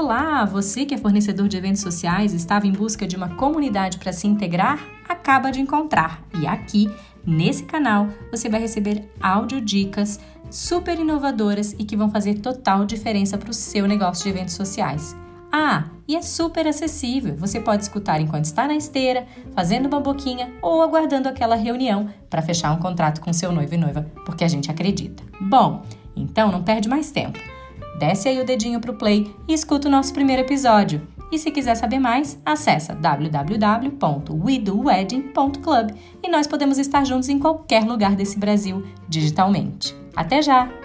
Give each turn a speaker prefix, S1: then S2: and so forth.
S1: Olá, você que é fornecedor de eventos sociais estava em busca de uma comunidade para se integrar? Acaba de encontrar. E aqui, nesse canal, você vai receber áudio dicas super inovadoras e que vão fazer total diferença para o seu negócio de eventos sociais. Ah, e é super acessível. Você pode escutar enquanto está na esteira, fazendo uma boquinha ou aguardando aquela reunião para fechar um contrato com seu noivo e noiva, porque a gente acredita. Bom, então não perde mais tempo. Desce aí o dedinho pro play e escuta o nosso primeiro episódio. E se quiser saber mais, acessa www.wedowedding.club e nós podemos estar juntos em qualquer lugar desse Brasil digitalmente. Até já!